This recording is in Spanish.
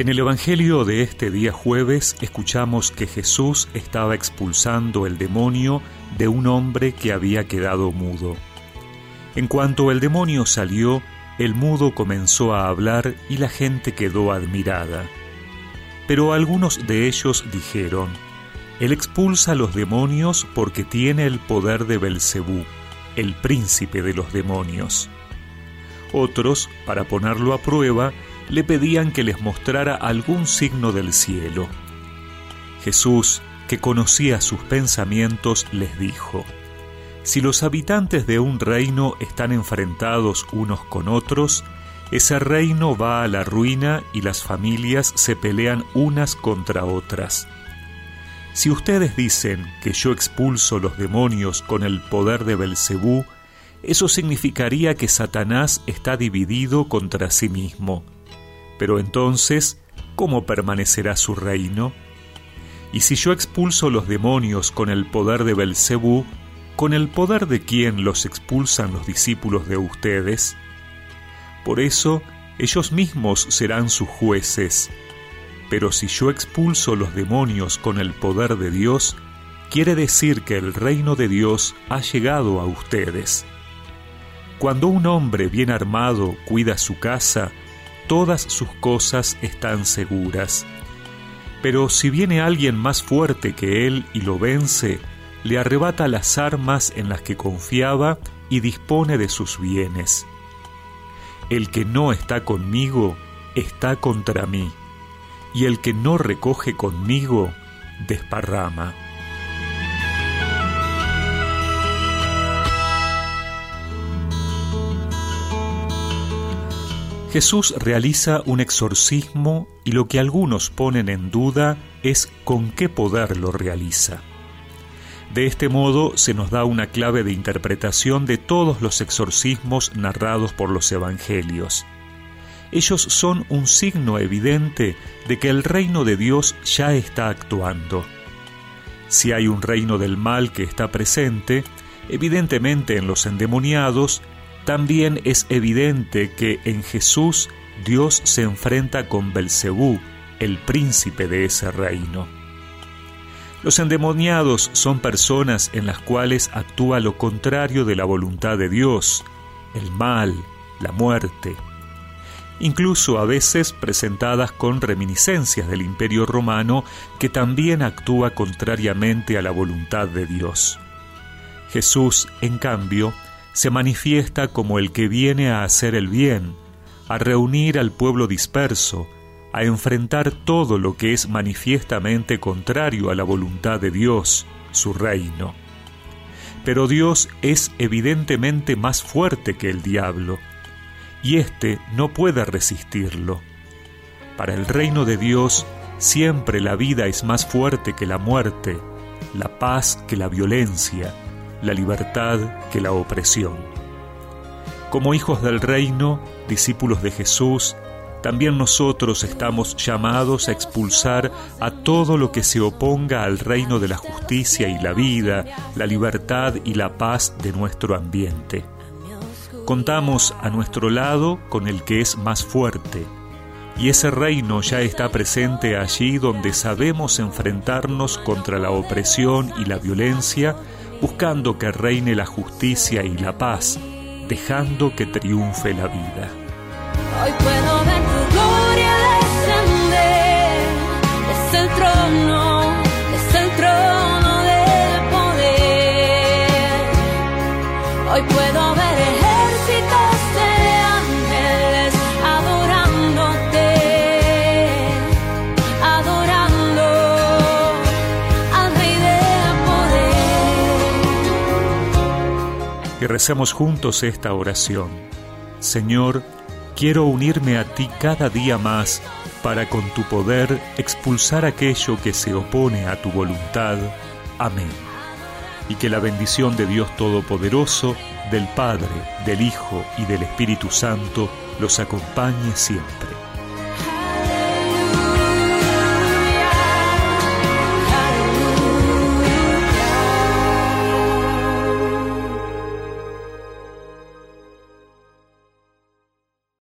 En el Evangelio de este día jueves escuchamos que Jesús estaba expulsando el demonio de un hombre que había quedado mudo. En cuanto el demonio salió, el mudo comenzó a hablar y la gente quedó admirada. Pero algunos de ellos dijeron, Él expulsa a los demonios porque tiene el poder de Belcebú, el príncipe de los demonios. Otros, para ponerlo a prueba, le pedían que les mostrara algún signo del cielo. Jesús, que conocía sus pensamientos, les dijo, Si los habitantes de un reino están enfrentados unos con otros, ese reino va a la ruina y las familias se pelean unas contra otras. Si ustedes dicen que yo expulso los demonios con el poder de Belcebú, eso significaría que Satanás está dividido contra sí mismo. Pero entonces, ¿cómo permanecerá su reino? Y si yo expulso los demonios con el poder de Belcebú, ¿con el poder de quién los expulsan los discípulos de ustedes? Por eso, ellos mismos serán sus jueces. Pero si yo expulso los demonios con el poder de Dios, quiere decir que el reino de Dios ha llegado a ustedes. Cuando un hombre bien armado cuida su casa, todas sus cosas están seguras. Pero si viene alguien más fuerte que él y lo vence, le arrebata las armas en las que confiaba y dispone de sus bienes. El que no está conmigo está contra mí, y el que no recoge conmigo desparrama. Jesús realiza un exorcismo y lo que algunos ponen en duda es con qué poder lo realiza. De este modo se nos da una clave de interpretación de todos los exorcismos narrados por los evangelios. Ellos son un signo evidente de que el reino de Dios ya está actuando. Si hay un reino del mal que está presente, evidentemente en los endemoniados, también es evidente que en Jesús Dios se enfrenta con Belcebú, el príncipe de ese reino. Los endemoniados son personas en las cuales actúa lo contrario de la voluntad de Dios, el mal, la muerte, incluso a veces presentadas con reminiscencias del imperio romano que también actúa contrariamente a la voluntad de Dios. Jesús, en cambio, se manifiesta como el que viene a hacer el bien, a reunir al pueblo disperso, a enfrentar todo lo que es manifiestamente contrario a la voluntad de Dios, su reino. Pero Dios es evidentemente más fuerte que el diablo, y éste no puede resistirlo. Para el reino de Dios siempre la vida es más fuerte que la muerte, la paz que la violencia, la libertad que la opresión. Como hijos del reino, discípulos de Jesús, también nosotros estamos llamados a expulsar a todo lo que se oponga al reino de la justicia y la vida, la libertad y la paz de nuestro ambiente. Contamos a nuestro lado con el que es más fuerte, y ese reino ya está presente allí donde sabemos enfrentarnos contra la opresión y la violencia buscando que reine la justicia y la paz, dejando que triunfe la vida. Hoy puedo ver Y recemos juntos esta oración. Señor, quiero unirme a ti cada día más para con tu poder expulsar aquello que se opone a tu voluntad. Amén. Y que la bendición de Dios Todopoderoso, del Padre, del Hijo y del Espíritu Santo los acompañe siempre.